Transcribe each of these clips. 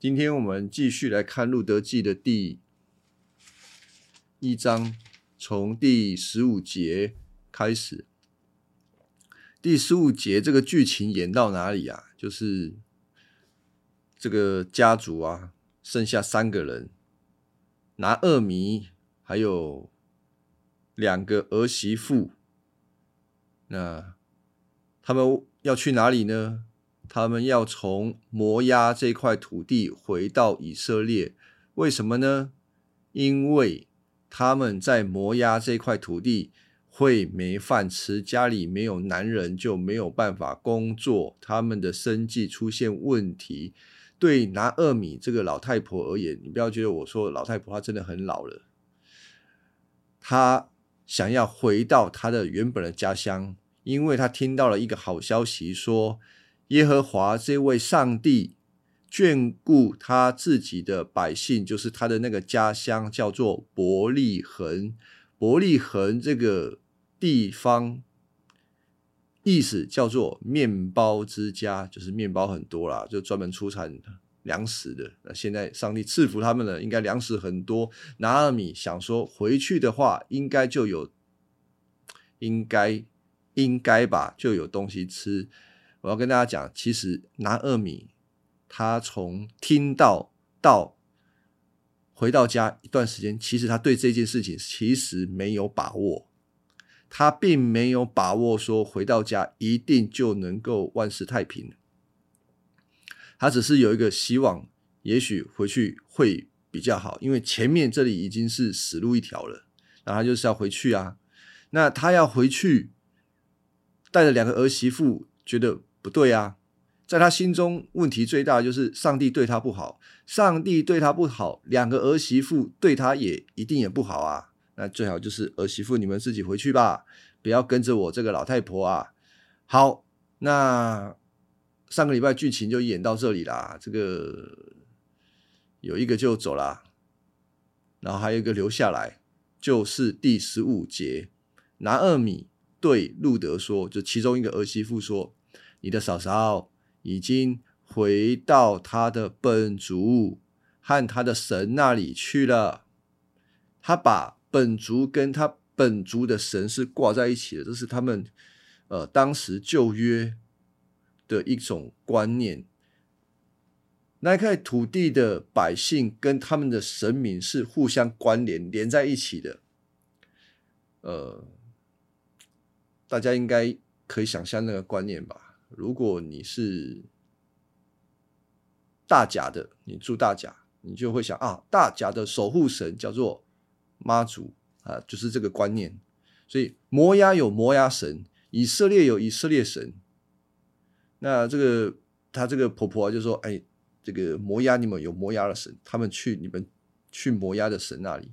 今天我们继续来看《路德记》的第一章，从第十五节开始。第十五节这个剧情演到哪里啊？就是这个家族啊，剩下三个人，拿二米，还有两个儿媳妇。那他们要去哪里呢？他们要从摩押这块土地回到以色列，为什么呢？因为他们在摩押这块土地会没饭吃，家里没有男人就没有办法工作，他们的生计出现问题。对拿二米这个老太婆而言，你不要觉得我说老太婆她真的很老了，她想要回到她的原本的家乡，因为她听到了一个好消息，说。耶和华这位上帝眷顾他自己的百姓，就是他的那个家乡，叫做伯利恒。伯利恒这个地方意思叫做面包之家，就是面包很多啦，就专门出产粮食的。那现在上帝赐福他们了，应该粮食很多。拿二米想说回去的话，应该就有，应该应该吧，就有东西吃。我要跟大家讲，其实拿二米，他从听到到回到家一段时间，其实他对这件事情其实没有把握，他并没有把握说回到家一定就能够万事太平。他只是有一个希望，也许回去会比较好，因为前面这里已经是死路一条了，那他就是要回去啊。那他要回去，带着两个儿媳妇，觉得。不对啊，在他心中问题最大就是上帝对他不好，上帝对他不好，两个儿媳妇对他也一定也不好啊。那最好就是儿媳妇你们自己回去吧，不要跟着我这个老太婆啊。好，那上个礼拜剧情就演到这里啦。这个有一个就走了，然后还有一个留下来，就是第十五节，拿二米对路德说，就其中一个儿媳妇说。你的嫂嫂已经回到他的本族和他的神那里去了。他把本族跟他本族的神是挂在一起的，这是他们呃当时旧约的一种观念。那块土地的百姓跟他们的神明是互相关联连在一起的。呃，大家应该可以想象那个观念吧。如果你是大甲的，你住大甲，你就会想啊，大甲的守护神叫做妈祖啊，就是这个观念。所以摩押有摩押神，以色列有以色列神。那这个他这个婆婆就说：“哎，这个摩押你们有摩押的神，他们去你们去摩押的神那里，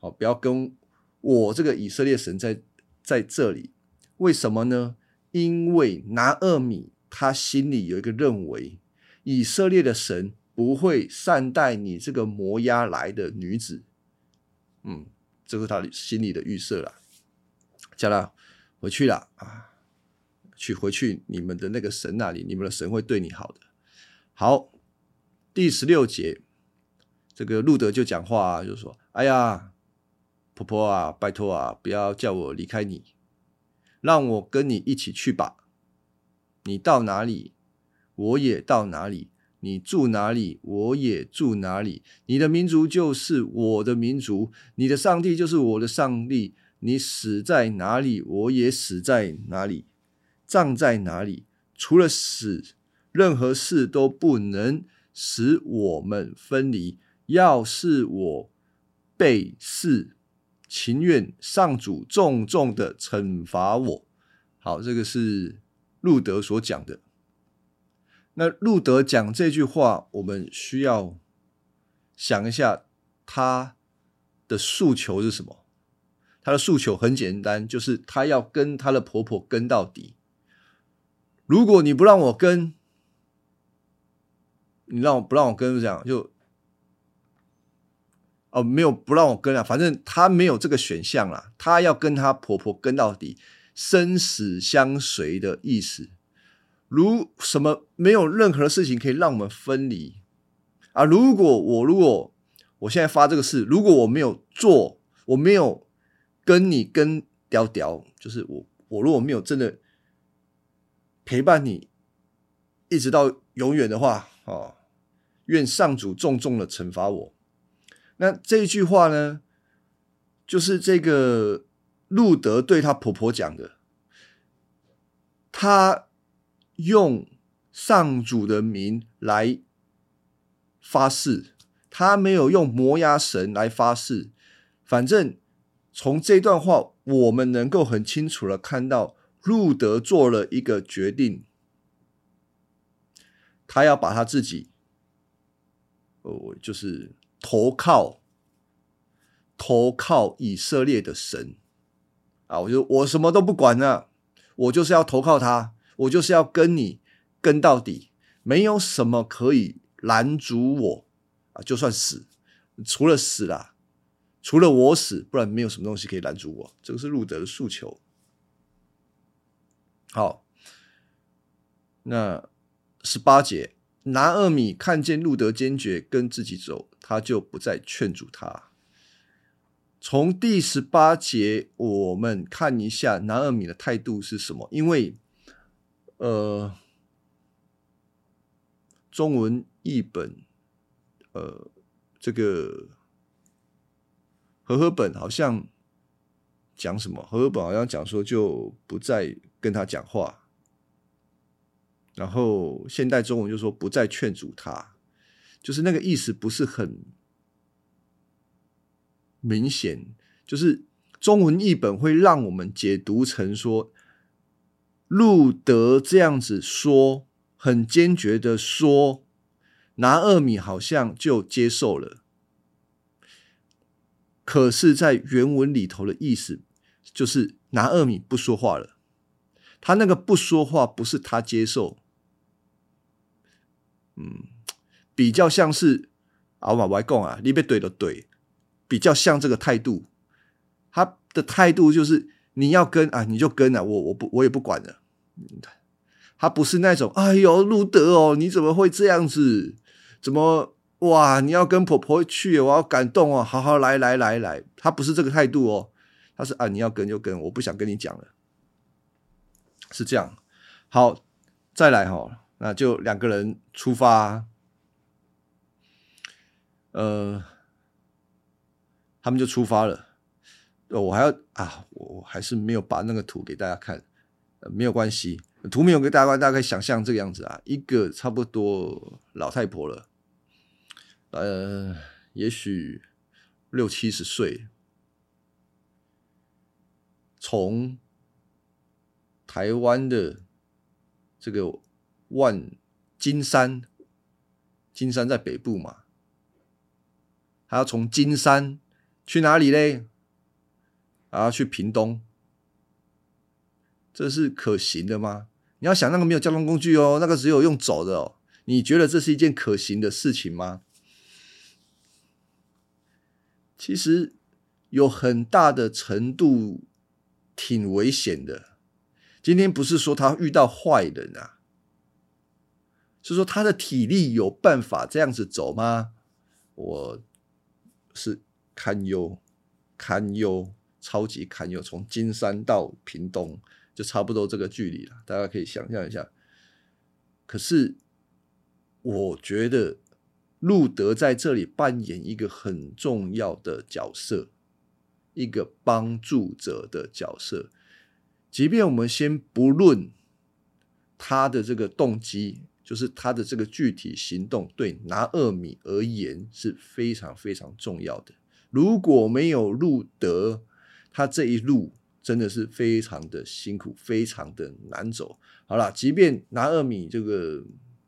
好，不要跟我这个以色列神在在这里。为什么呢？”因为拿二米，他心里有一个认为，以色列的神不会善待你这个摩押来的女子，嗯，这是他心里的预设了。加拉回去了啊，去回去你们的那个神那里，你们的神会对你好的。好，第十六节，这个路德就讲话，啊就说：“哎呀，婆婆啊，拜托啊，不要叫我离开你。”让我跟你一起去吧，你到哪里，我也到哪里；你住哪里，我也住哪里。你的民族就是我的民族，你的上帝就是我的上帝。你死在哪里，我也死在哪里，葬在哪里。除了死，任何事都不能使我们分离。要是我被弑。情愿上主重重的惩罚我。好，这个是路德所讲的。那路德讲这句话，我们需要想一下他的诉求是什么？他的诉求很简单，就是他要跟他的婆婆跟到底。如果你不让我跟，你让我不让我跟，这样就。哦，没有不让我跟啊，反正她没有这个选项啦，她要跟她婆婆跟到底，生死相随的意思。如什么没有任何事情可以让我们分离，啊，如果我如果我现在发这个誓，如果我没有做，我没有跟你跟屌屌，就是我我如果没有真的陪伴你一直到永远的话，哦，愿上主重重的惩罚我。那这一句话呢，就是这个路德对他婆婆讲的，他用上主的名来。发誓，他没有用摩押神来发誓。反正从这段话，我们能够很清楚的看到，路德做了一个决定，他要把他自己，哦，就是投靠，投靠以色列的神啊！我就我什么都不管了，我就是要投靠他，我就是要跟你跟到底，没有什么可以。拦阻我啊！就算死，除了死啦，除了我死，不然没有什么东西可以拦阻我。这个是路德的诉求。好，那十八节，拿二米看见路德坚决跟自己走，他就不再劝阻他。从第十八节，我们看一下南二米的态度是什么？因为，呃。中文译本，呃，这个和合本好像讲什么？和合本好像讲说就不再跟他讲话，然后现代中文就说不再劝阻他，就是那个意思不是很明显。就是中文译本会让我们解读成说，路德这样子说。很坚决的说，拿二米好像就接受了。可是，在原文里头的意思就是拿二米不说话了。他那个不说话不是他接受，嗯，比较像是啊，我外公啊，你被怼的怼，比较像这个态度。他的态度就是你要跟啊，你就跟啊，我我不我也不管了。他不是那种，哎呦，路德哦，你怎么会这样子？怎么哇？你要跟婆婆去，我要感动哦，好好来来来来。他不是这个态度哦，他是啊，你要跟就跟，我不想跟你讲了，是这样。好，再来哈，那就两个人出发，呃，他们就出发了。我还要啊，我还是没有把那个图给大家看，没有关系。图没有给大家大概想象这个样子啊，一个差不多老太婆了，呃，也许六七十岁，从台湾的这个万金山，金山在北部嘛，还要从金山去哪里嘞？啊，去屏东，这是可行的吗？你要想那个没有交通工具哦，那个只有用走的哦。你觉得这是一件可行的事情吗？其实有很大的程度挺危险的。今天不是说他遇到坏人啊，是说他的体力有办法这样子走吗？我是堪忧，堪忧，超级堪忧，从金山到屏东。就差不多这个距离了，大家可以想象一下。可是，我觉得路德在这里扮演一个很重要的角色，一个帮助者的角色。即便我们先不论他的这个动机，就是他的这个具体行动，对拿二米而言是非常非常重要的。如果没有路德，他这一路。真的是非常的辛苦，非常的难走。好了，即便拿二米这个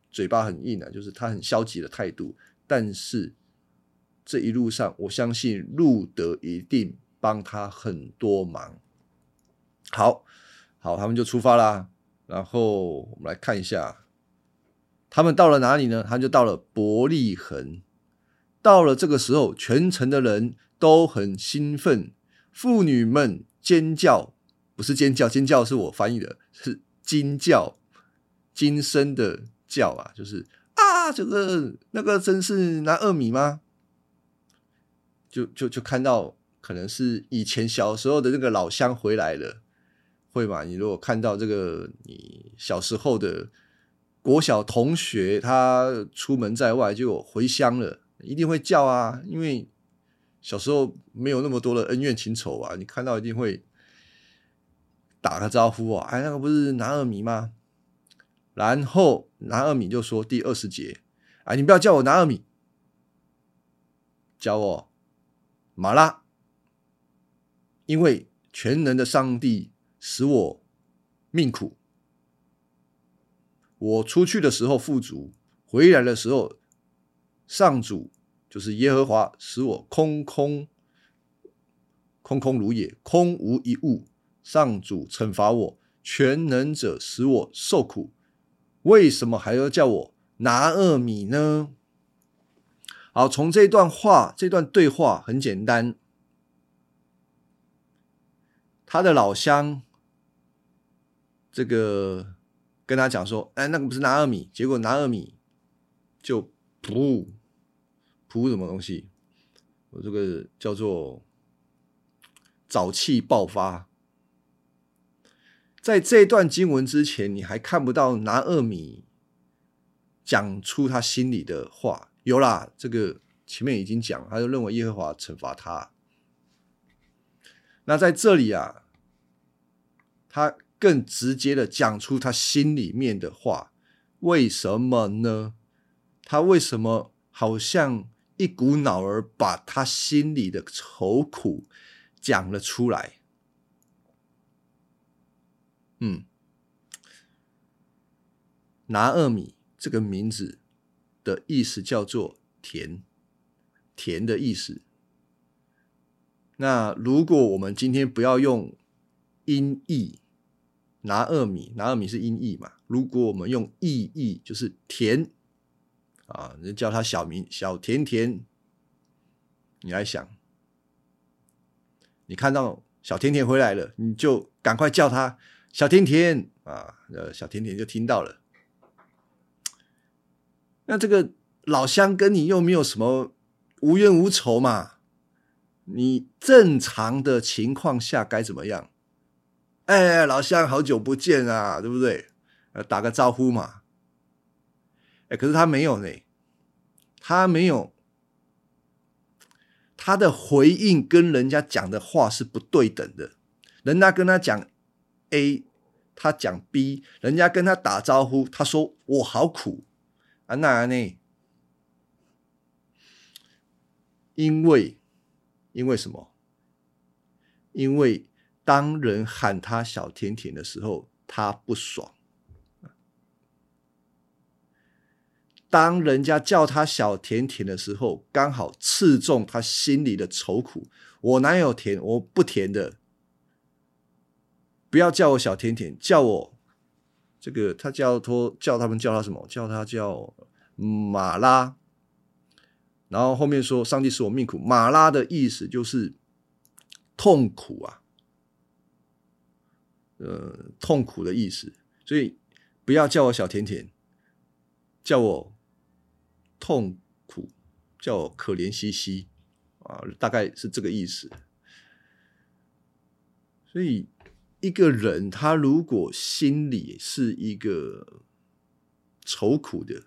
嘴巴很硬啊，就是他很消极的态度，但是这一路上，我相信路德一定帮他很多忙。好，好，他们就出发啦。然后我们来看一下，他们到了哪里呢？他就到了伯利恒。到了这个时候，全城的人都很兴奋，妇女们。尖叫不是尖叫，尖叫是我翻译的，是惊叫、惊声的叫啊，就是啊，这个那个真是拿二米吗？就就就看到可能是以前小时候的那个老乡回来了，会吗？你如果看到这个你小时候的国小同学，他出门在外就回乡了，一定会叫啊，因为小时候没有那么多的恩怨情仇啊，你看到一定会打个招呼啊，哎，那个不是南二米吗？然后南二米就说第二十节，哎，你不要叫我南二米，叫我。马拉，因为全能的上帝使我命苦，我出去的时候富足，回来的时候上主就是耶和华使我空空空空如也，空无一物。上主惩罚我，全能者使我受苦，为什么还要叫我拿二米呢？好，从这段话、这段对话很简单。他的老乡这个跟他讲说：“哎，那个不是拿二米，结果拿二米就噗噗什么东西？我这个叫做早气爆发。在这段经文之前，你还看不到拿二米讲出他心里的话。”有啦，这个前面已经讲，他就认为耶和华惩罚他。那在这里啊，他更直接的讲出他心里面的话，为什么呢？他为什么好像一股脑儿把他心里的愁苦讲了出来？嗯，拿二米这个名字。的意思叫做甜，甜的意思。那如果我们今天不要用音译，拿二米，拿二米是音译嘛？如果我们用意译，就是甜啊，就叫他小名小甜甜。你来想，你看到小甜甜回来了，你就赶快叫他小甜甜啊，呃，小甜甜就听到了。那这个老乡跟你又没有什么无冤无仇嘛？你正常的情况下该怎么样？哎，老乡，好久不见啊，对不对？呃，打个招呼嘛。哎，可是他没有呢，他没有，他的回应跟人家讲的话是不对等的。人家跟他讲 A，他讲 B，人家跟他打招呼，他说我好苦。啊，那呢？因为，因为什么？因为当人喊他小甜甜的时候，他不爽；当人家叫他小甜甜的时候，刚好刺中他心里的愁苦。我哪有甜？我不甜的。不要叫我小甜甜，叫我。这个他叫托叫他们叫他什么？叫他叫马拉。然后后面说上帝使我命苦。马拉的意思就是痛苦啊，呃，痛苦的意思。所以不要叫我小甜甜，叫我痛苦，叫我可怜兮兮啊，大概是这个意思。所以。一个人，他如果心里是一个愁苦的，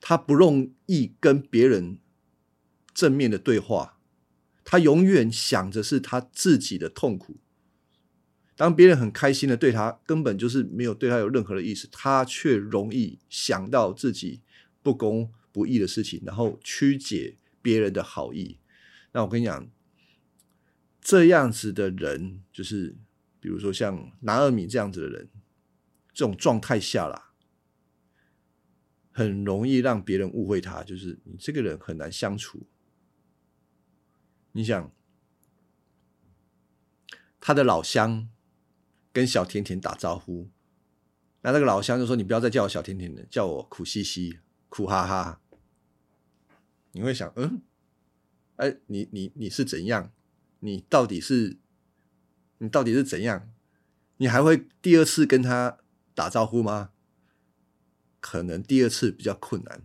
他不容易跟别人正面的对话，他永远想着是他自己的痛苦。当别人很开心的对他，根本就是没有对他有任何的意思，他却容易想到自己不公不义的事情，然后曲解别人的好意。那我跟你讲，这样子的人就是。比如说像拿二米这样子的人，这种状态下啦，很容易让别人误会他，就是你这个人很难相处。你想，他的老乡跟小甜甜打招呼，那那个老乡就说：“你不要再叫我小甜甜了，叫我苦兮兮、苦哈哈。”你会想，嗯，哎，你你你是怎样？你到底是？你到底是怎样？你还会第二次跟他打招呼吗？可能第二次比较困难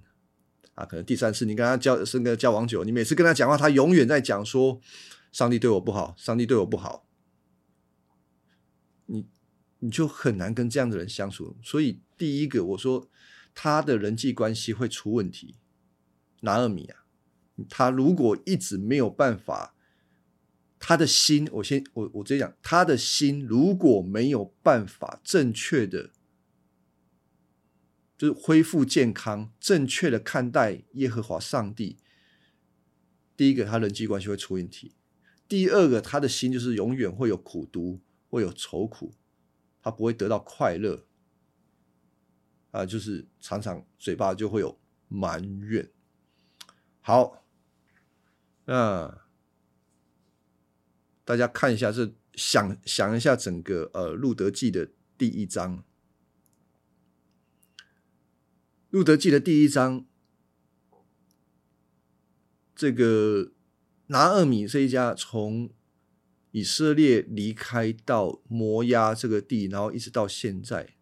啊，可能第三次你跟他交跟个交往久，你每次跟他讲话，他永远在讲说上帝对我不好，上帝对我不好，你就很难跟这样的人相处。所以第一个我说他的人际关系会出问题。拿二米啊，他如果一直没有办法，他的心，我先我我直接讲，他的心如果没有办法正确的。就是恢复健康，正确的看待耶和华上帝。第一个，他人际关系会出问题；第二个，他的心就是永远会有苦毒，会有愁苦，他不会得到快乐。啊，就是常常嘴巴就会有埋怨。好，那大家看一下，这想想一下整个呃《路德记》的第一章。路德记的第一章，这个拿二米这一家从以色列离开到摩押这个地，然后一直到现在，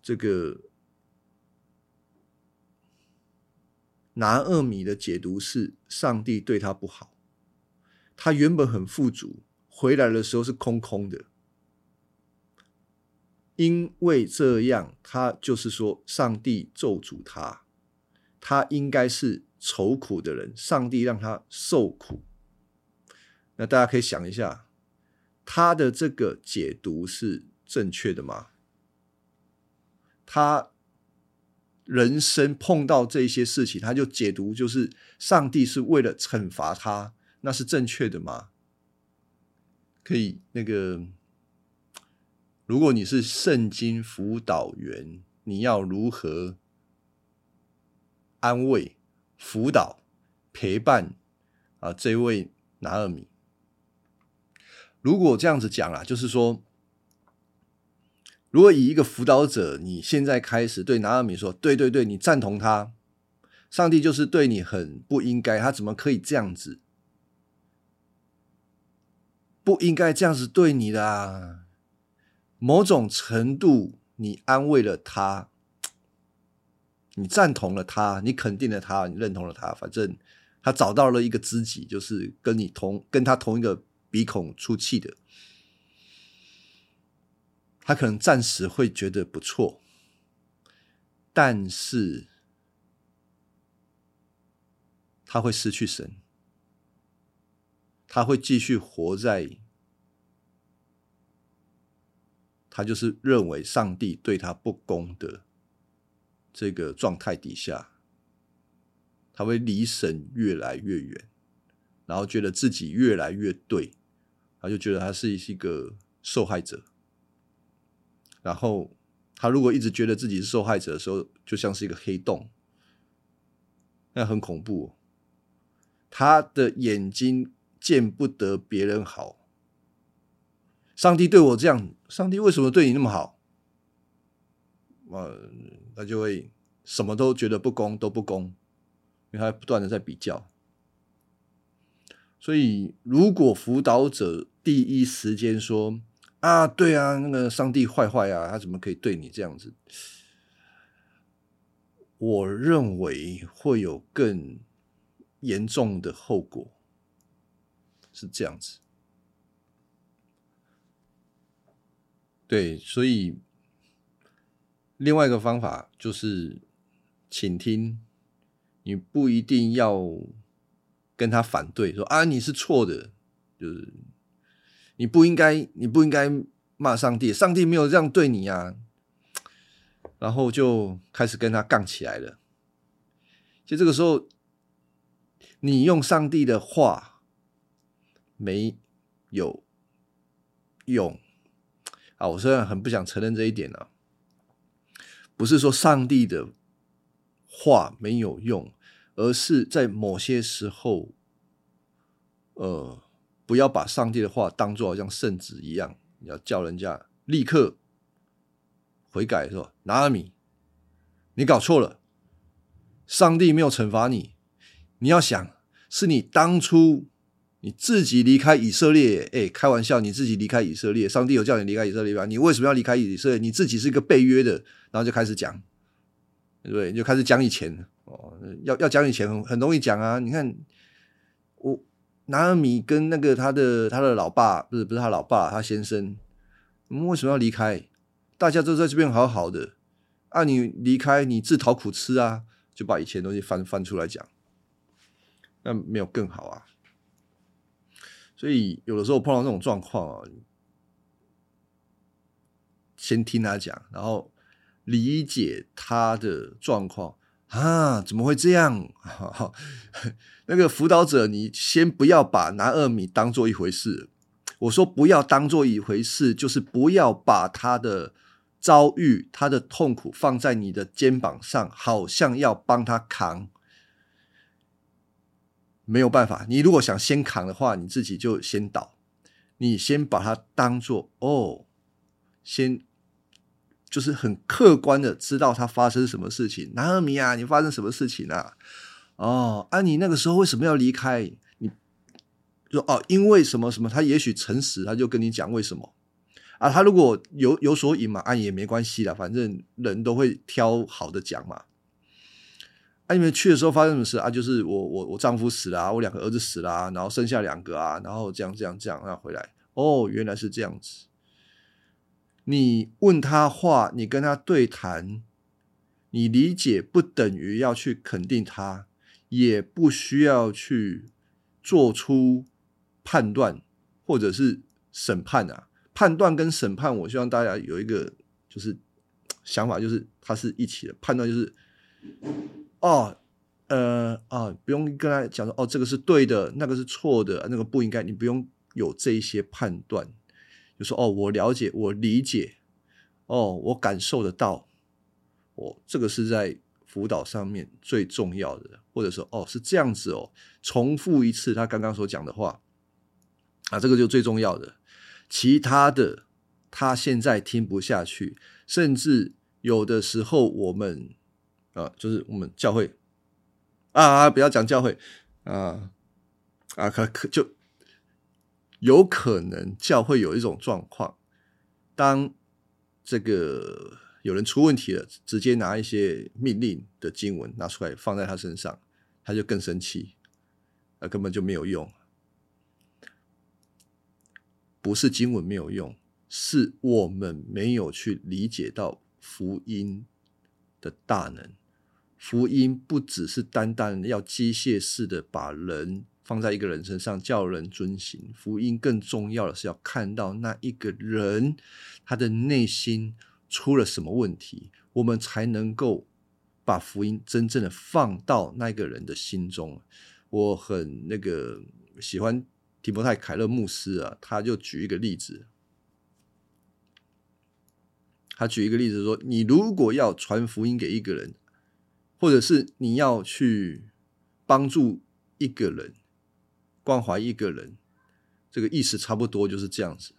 这个拿二米的解读是上帝对他不好，他原本很富足，回来的时候是空空的。因为这样，他就是说，上帝咒诅他，他应该是愁苦的人，上帝让他受苦。那大家可以想一下，他的这个解读是正确的吗？他人生碰到这些事情，他就解读就是上帝是为了惩罚他，那是正确的吗？可以那个。如果你是圣经辅导员，你要如何安慰、辅导、陪伴啊？这位拿尔米，如果这样子讲啊，就是说，如果以一个辅导者，你现在开始对拿尔米说：“对对对，你赞同他，上帝就是对你很不应该，他怎么可以这样子？不应该这样子对你的啊！”某种程度，你安慰了他，你赞同了他，你肯定了他，你认同了他，反正他找到了一个知己，就是跟你同跟他同一个鼻孔出气的，他可能暂时会觉得不错，但是他会失去神，他会继续活在。他就是认为上帝对他不公的这个状态底下，他会离神越来越远，然后觉得自己越来越对，他就觉得他是一个受害者。然后他如果一直觉得自己是受害者的时候，就像是一个黑洞，那很恐怖。他的眼睛见不得别人好。上帝对我这样，上帝为什么对你那么好？呃，他就会什么都觉得不公，都不公，因为他不断的在比较。所以，如果辅导者第一时间说：“啊，对啊，那个上帝坏坏啊，他怎么可以对你这样子？”我认为会有更严重的后果，是这样子。对，所以另外一个方法就是倾听，你不一定要跟他反对，说啊你是错的，就是你不应该，你不应该骂上帝，上帝没有这样对你啊，然后就开始跟他杠起来了。其实这个时候，你用上帝的话没有用。啊，我虽然很不想承认这一点呢，不是说上帝的话没有用，而是在某些时候，呃，不要把上帝的话当做好像圣旨一样，你要叫人家立刻悔改，是吧拿阿米，你搞错了，上帝没有惩罚你，你要想是你当初你自己离开以色列，哎，开玩笑，你自己离开以色列，上帝有叫你离开以色列吧？你为什么要离开以色列？你自己是一个被约的，然后就开始讲，对不对？你就开始讲以前哦，要要讲以前很很容易讲啊。你看我拿尔米跟那个他的他的老爸，不是不是他老爸，他先生，我们为什么要离开？大家都在这边好好的，啊，你离开你自讨苦吃啊，就把以前东西翻翻出来讲，那没有更好啊。所以有的时候碰到这种状况啊，先听他讲，然后理解他的状况啊，怎么会这样？那个辅导者，你先不要把拿二米当做一回事。我说不要当做一回事，就是不要把他的遭遇、他的痛苦放在你的肩膀上，好像要帮他扛。没有办法，你如果想先扛的话，你自己就先倒。你先把它当做哦，先就是很客观的知道他发生什么事情。南尔米啊，你发生什么事情啊？哦，啊，你那个时候为什么要离开？你说哦，因为什么什么？他也许诚实，他就跟你讲为什么啊。他如果有有所隐瞒，啊也没关系的，反正人都会挑好的讲嘛。啊！你们去的时候发生什么事啊？就是我我我丈夫死了啊，我两个儿子死了啊，然后剩下两个啊，然后这样这样这样，然后回来。哦，原来是这样子。你问他话，你跟他对谈，你理解不等于要去肯定他，也不需要去做出判断或者是审判啊。判断跟审判，我希望大家有一个就是想法，就是它是一起的。判断就是。哦，呃啊，不用跟他讲说哦，这个是对的，那个是错的，那个不应该，你不用有这一些判断，就说哦，我了解，我理解，哦，我感受得到，我这个是在辅导上面最重要的，或者说哦是这样子哦，重复一次他刚刚所讲的话，啊，这个就最重要的，其他的他现在听不下去，甚至有的时候我们。啊，就是我们教会啊，不要讲教会啊啊，可可就有可能教会有一种状况，当这个有人出问题了，直接拿一些命令的经文拿出来放在他身上，他就更生气，那根本就没有用，不是经文没有用，是我们没有去理解到福音的大能。福音不只是单单要机械式的把人放在一个人身上叫人遵行，福音更重要的是要看到那一个人他的内心出了什么问题，我们才能够把福音真正的放到那个人的心中。我很那个喜欢提摩太凯勒牧师啊，他就举一个例子，他举一个例子说，你如果要传福音给一个人。或者是你要去帮助一个人、关怀一个人，这个意思差不多就是这样子。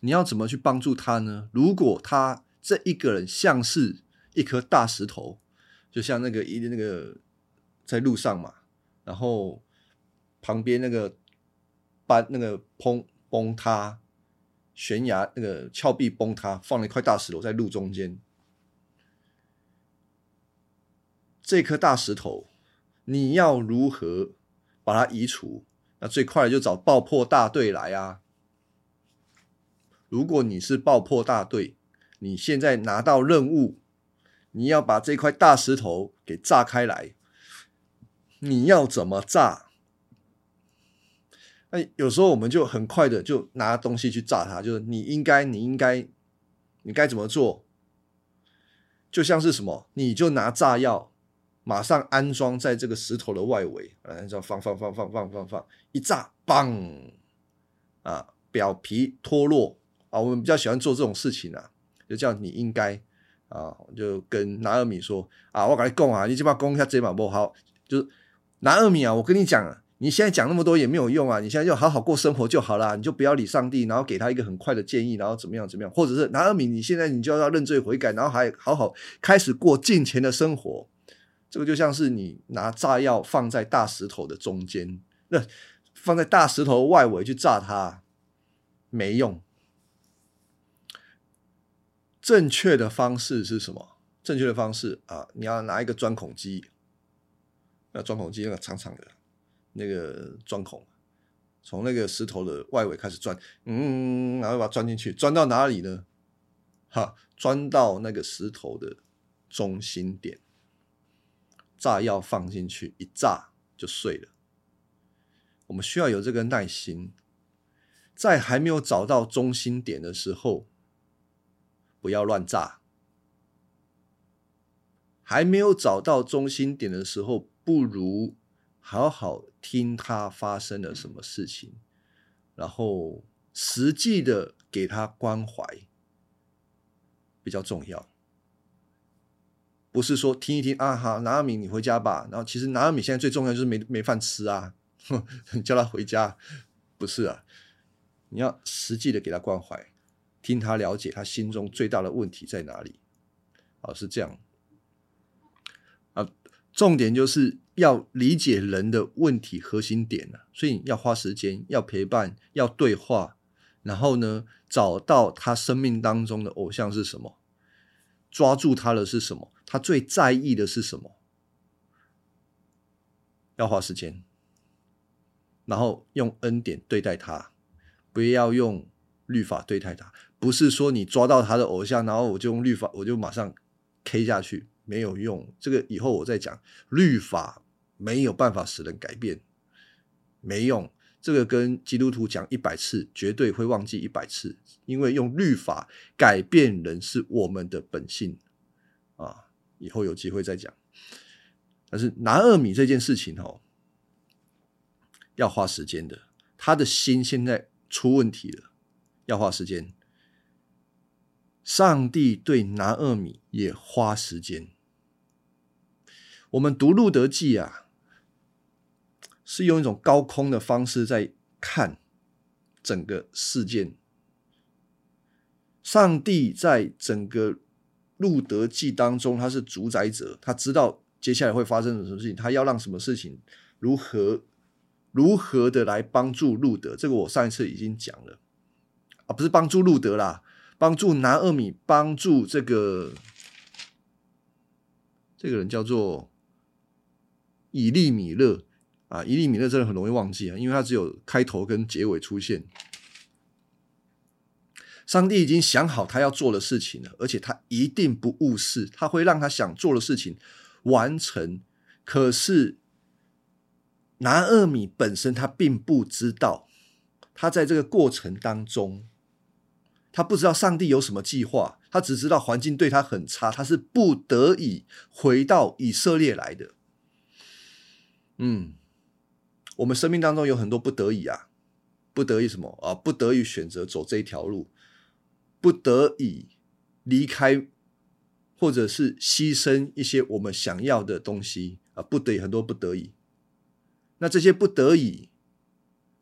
你要怎么去帮助他呢？如果他这一个人像是一颗大石头，就像那个一那个在路上嘛，然后旁边那个搬那个崩崩塌悬崖那个峭壁崩塌，放了一块大石头在路中间。这颗大石头，你要如何把它移除？那最快的就找爆破大队来啊！如果你是爆破大队，你现在拿到任务，你要把这块大石头给炸开来，你要怎么炸？那有时候我们就很快的就拿东西去炸它，就是你应该，你应该，你该怎么做？就像是什么，你就拿炸药。马上安装在这个石头的外围，呃，这样放放放放放放放，一炸，嘣，啊，表皮脱落。啊，我们比较喜欢做这种事情啊，就叫你应该啊，就跟拿尔米说啊，我跟你讲啊，你就把攻一下这把不好，就是拿尔米啊，我跟你讲啊，你现在讲那么多也没有用啊，你现在就好好过生活就好了，你就不要理上帝，然后给他一个很快的建议，然后怎么样怎么样，或者是拿尔米，你现在你就要认罪悔改，然后还好好开始过金钱的生活。这个就像是你拿炸药放在大石头的中间，那放在大石头外围去炸它，没用。正确的方式是什么？正确的方式啊，你要拿一个钻孔机，那钻孔机那个长长的那个钻孔，从那个石头的外围开始钻，嗯，然后把它钻进去，钻到哪里呢？哈，钻到那个石头的中心点，炸药放进去，一炸就碎了。我们需要有这个耐心，在还没有找到中心点的时候，不要乱炸。还没有找到中心点的时候，不如好好听他发生了什么事情，然后实际的给他关怀。比较重要，不是说听一听啊，好，拿二米你回家吧。然后其实拿二米现在最重要就是没没饭吃啊，你 叫他回家，不是啊，你要实际的给他关怀，听他了解他心中最大的问题在哪里，啊，是这样，啊，重点就是要理解人的问题核心点了，所以要花时间，要陪伴，要对话，然后呢，找到他生命当中的偶像是什么。抓住他的是什么？他最在意的是什么？要花时间，然后用恩典对待他，不要用律法对待他。不是说你抓到他的偶像，然后我就用律法，我就马上 K 下去，没有用。这个以后我再讲，律法没有办法使人改变，没用。这个跟基督徒讲一百次，绝对会忘记一百次，因为用律法改变人是我们的本性啊。以后有机会再讲。但是拿二米这件事情哦，要花时间的。他的心现在出问题了，要花时间。上帝对拿二米也花时间。我们读路德记啊。是用一种高空的方式在看整个事件。上帝在整个路德记当中，他是主宰者，他知道接下来会发生什么事情，他要让什么事情如何如何的来帮助路德。这个我上一次已经讲了啊，不是帮助路德啦，帮助拿二米，帮助这个这个人叫做以利米勒。啊，伊利米勒真的很容易忘记啊，因为他只有开头跟结尾出现。上帝已经想好他要做的事情了，而且他一定不误事，他会让他想做的事情完成。可是拿二米本身他并不知道，他在这个过程当中，他不知道上帝有什么计划，他只知道环境对他很差，他是不得已回到以色列来的。嗯。我们生命当中有很多不得已啊，不得已什么啊？不得已选择走这一条路，不得已离开，或者是牺牲一些我们想要的东西啊，不得已很多不得已。那这些不得已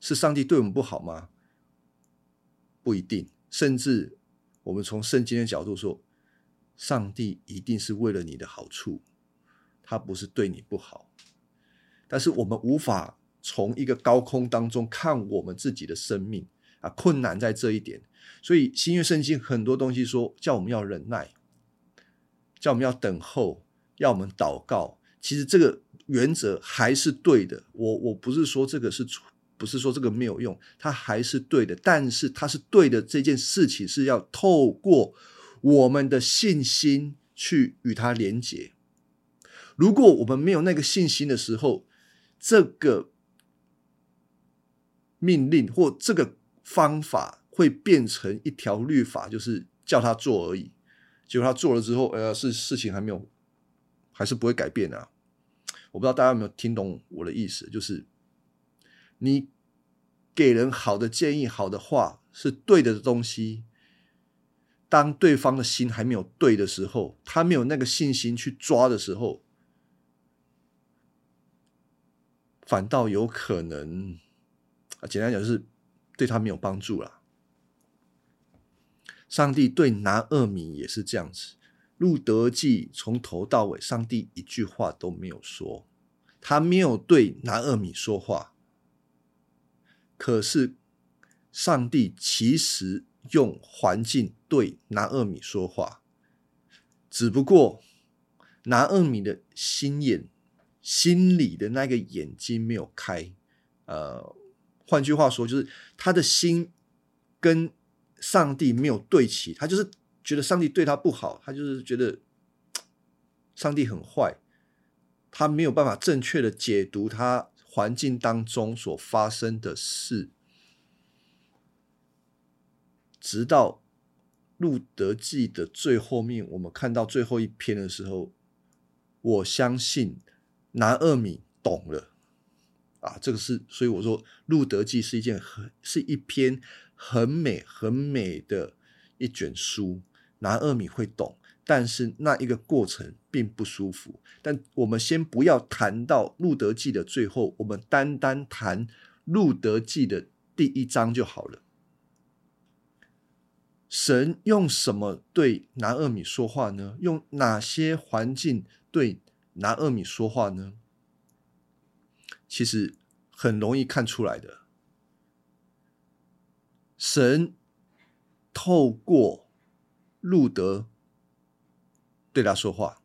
是上帝对我们不好吗？不一定，甚至我们从圣经的角度说，上帝一定是为了你的好处，他不是对你不好，但是我们无法。从一个高空当中看我们自己的生命啊，困难在这一点。所以新约圣经很多东西说叫我们要忍耐，叫我们要等候，要我们祷告。其实这个原则还是对的。我我不是说这个是不是说这个没有用，它还是对的。但是它是对的这件事情是要透过我们的信心去与它连结。如果我们没有那个信心的时候，这个。命令或这个方法会变成一条律法，就是叫他做而已。结果他做了之后，呃，是事情还没有，还是不会改变啊。我不知道大家有没有听懂我的意思，就是你给人好的建议、好的话是对的东西，当对方的心还没有对的时候，他没有那个信心去抓的时候，反倒有可能。啊，简单讲就是对他没有帮助了。上帝对拿二米也是这样子，路德记从头到尾，上帝一句话都没有说，他没有对拿二米说话。可是上帝其实用环境对拿厄米说话，只不过拿厄米的心眼、心里的那个眼睛没有开。呃，换句话说，就是他的心跟上帝没有对齐，他就是觉得上帝对他不好，他就是觉得 上帝很坏，他没有办法正确的解读他环境当中所发生的事。直到路德记的最后面，我们看到最后一篇的时候，我相信南厄米懂了啊，这个是所以我说路德记是一件很是一篇很美很美的一卷书，拿厄米会懂，但是那一个过程并不舒服。但我们先不要谈到路德记的最后，我们单单谈路德记的第一章就好了。神用什么对拿厄米说话呢？用哪些环境对拿厄米说话呢？其实很容易看出来的。神透过路德对他说话，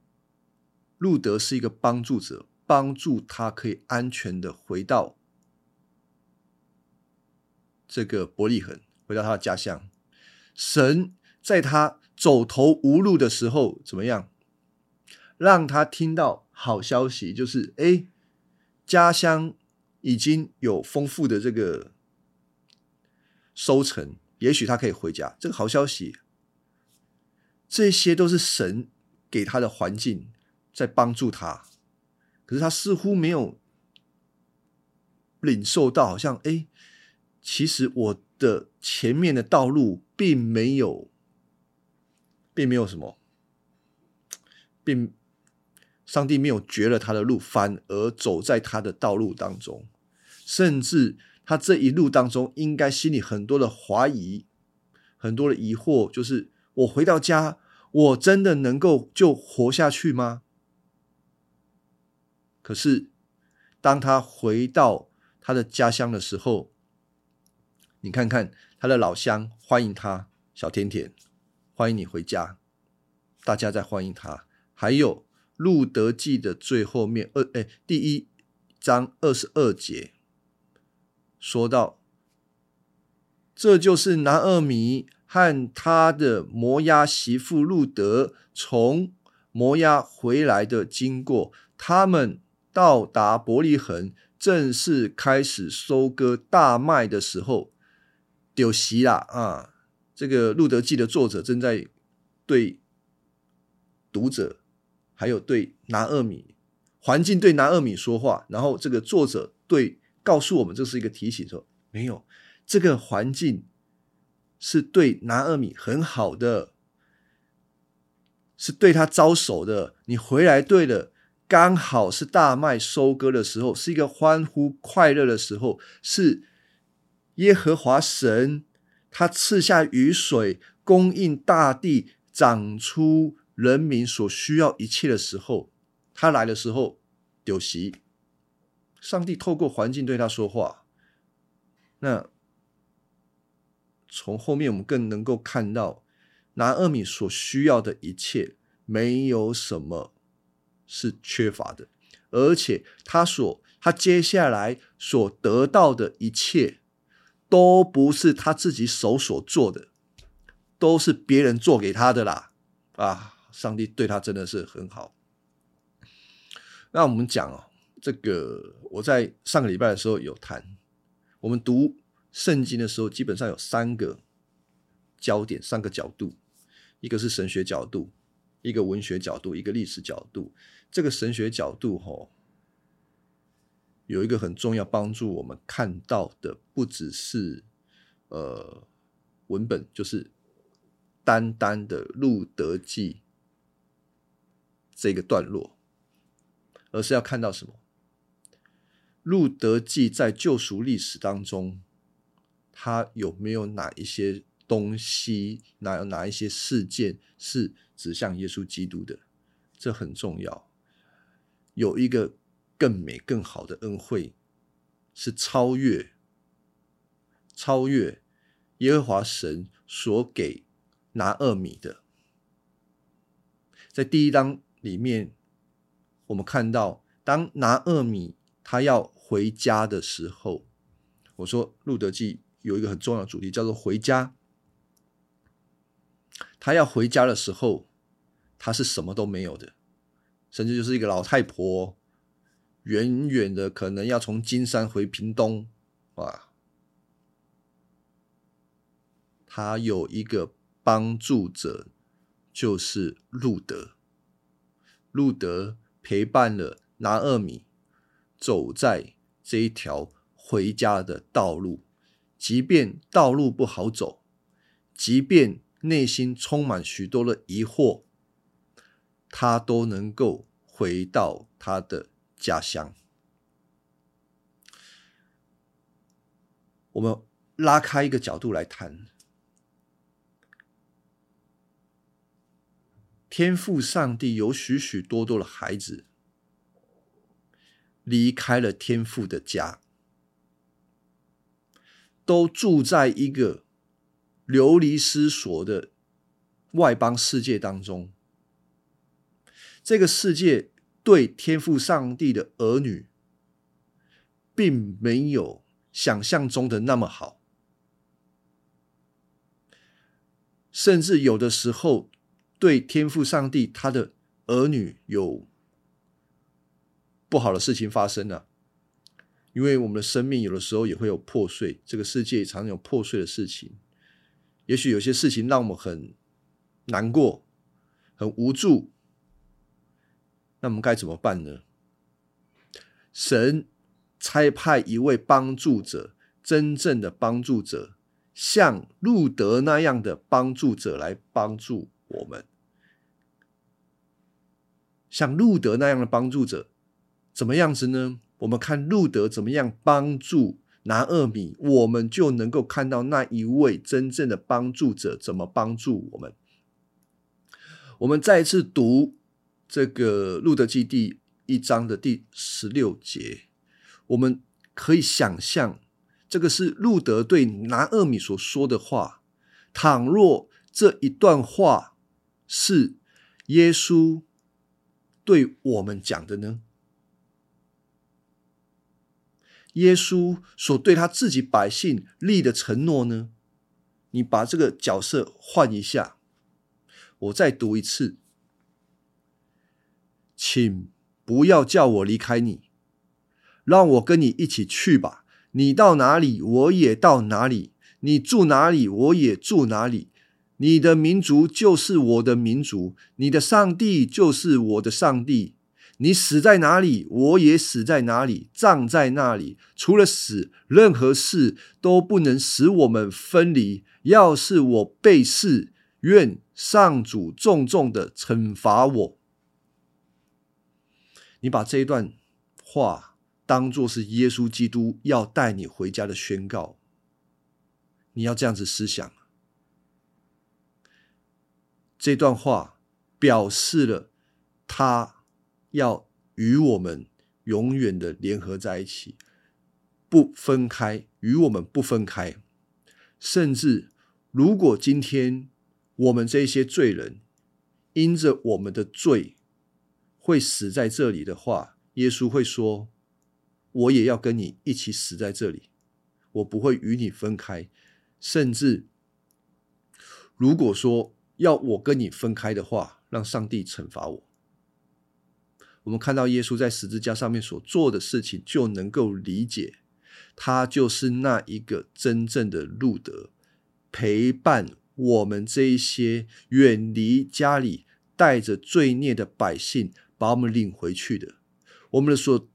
路德是一个帮助者，帮助他可以安全的回到这个伯利恒，回到他的家乡。神在他走投无路的时候，怎么样？让他听到好消息，就是哎，家乡已经有丰富的这个收成，也许他可以回家。这个好消息，这些都是神给他的环境在帮助他，可是他似乎没有领受到，好像哎，其实我。的前面的道路并没有，并没有什么，并上帝没有绝了他的路，反而走在他的道路当中，甚至他这一路当中应该心里很多的怀疑，很多的疑惑，就是我回到家，我真的能够就活下去吗？可是当他回到他的家乡的时候，你看看他的老乡欢迎他，小甜甜，欢迎你回家，大家在欢迎他。还有《路德记》的最后面二哎第一章二十二节，说道，这就是拿二米和他的摩押媳妇路德从摩押回来的经过。他们到达伯利恒，正式开始收割大麦的时候。丢席啦啊！这个《路德记》的作者正在对读者，还有对拿二米环境对拿二米说话。然后这个作者对告诉我们，这是一个提醒，说没有这个环境是对拿厄米很好的，是对他招手的。你回来对了，刚好是大麦收割的时候，是一个欢呼快乐的时候，是。耶和华神，他赐下雨水，供应大地，长出人民所需要一切的时候，他来的时候，有席。上帝透过环境对他说话。那从后面我们更能够看到，拿厄米所需要的一切，没有什么是缺乏的，而且他所他接下来所得到的一切。都不是他自己手所做的，都是别人做给他的啦！啊，上帝对他真的是很好。那我们讲哦，这个我在上个礼拜的时候有谈，我们读圣经的时候，基本上有三个焦点，三个角度，一个是神学角度，一个文学角度，一个历史角度。这个神学角度，吼。有一个很重要帮助我们看到的，不只是呃文本，就是单单的《路德记》这个段落，而是要看到什么？《路德记》在救赎历史当中，他有没有哪一些东西，哪有哪一些事件是指向耶稣基督的？这很重要。有一个。更美、更好的恩惠是超越超越耶和华神所给拿二米的。在第一章里面，我们看到，当拿二米他要回家的时候，我说路德记有一个很重要的主题，叫做回家。他要回家的时候，他是什么都没有的，甚至就是一个老太婆，远远的可能要从金山回屏东，哇！他有一个帮助者，就是路德。路德陪伴了拿二米，走在这一条回家的道路，即便道路不好走，即便内心充满许多的疑惑，他都能够回到他的家乡。我们拉开一个角度来谈，天赋上帝有许许多多的孩子离开了天父的家，都住在一个。流离失所的外邦世界当中，这个世界对天父上帝的儿女，并没有想象中的那么好，甚至有的时候对天父上帝他的儿女有不好的事情发生了。因为我们的生命有的时候也会有破碎，这个世界常有破碎的事情。也许有些事情让我们很难过、很无助，那我们该怎么办呢？神差派一位帮助者，真正的帮助者，像路德那样的帮助者来帮助我们。像路德那样的帮助者，怎么样子呢？我们看路德怎么样帮助。拿二米，我们就能够看到那一位真正的帮助者怎么帮助我们。我们再一次读这个路德记第一章的第十六节，我们可以想象，这个是路德对拿二米所说的话。倘若这一段话是耶稣对我们讲的呢？耶稣所对他自己百姓立的承诺呢？你把这个角色换一下，我再读一次，请不要叫我离开你，让我跟你一起去吧。你到哪里，我也到哪里；你住哪里，我也住哪里。你的民族就是我的民族，你的上帝就是我的上帝。你死在哪里，我也死在哪里，葬在那里。除了死，任何事都不能使我们分离。要是我被试，愿上主重重的惩罚我。你把这一段话当做是耶稣基督要带你回家的宣告，你要这样子思想。这段话表示了他。要与我们永远的联合在一起，不分开，与我们不分开。甚至如果今天我们这些罪人因着我们的罪会死在这里的话，耶稣会说：“我也要跟你一起死在这里，我不会与你分开。”甚至如果说要我跟你分开的话，让上帝惩罚我。我们看到耶稣在十字架上面所做的事情，就能够理解，他就是那一个真正的路德，陪伴我们这一些远离家里、带着罪孽的百姓，把我们领回去的。我们的所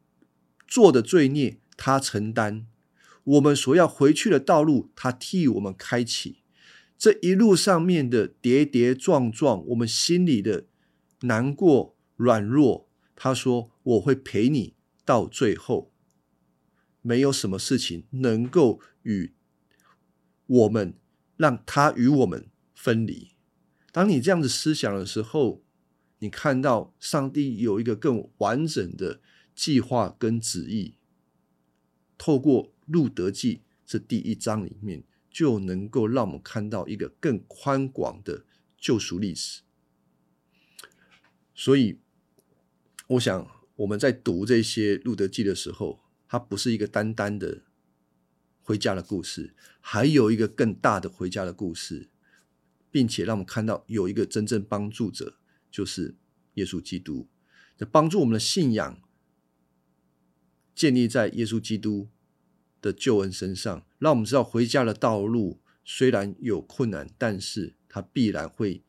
做的罪孽，他承担；我们所要回去的道路，他替我们开启。这一路上面的跌跌撞撞，我们心里的难过、软弱。他说：“我会陪你到最后，没有什么事情能够与我们让他与我们分离。当你这样子思想的时候，你看到上帝有一个更完整的计划跟旨意，透过路德记这第一章里面，就能够让我们看到一个更宽广的救赎历史。所以，我想我们在读这些路德记的时候，它不是一个单单的回家的故事，还有一个更大的回家的故事，并且让我们看到有一个真正帮助者，就是耶稣基督，这帮助我们的信仰建立在耶稣基督的救恩身上，让我们知道回家的道路虽然有困难，但是它必然会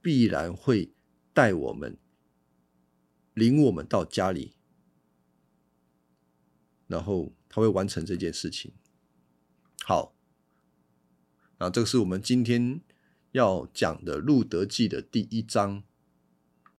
必然会。带我们，领我们到家里，然后他会完成这件事情。好，那这个是我们今天要讲的《路德记》的第一章。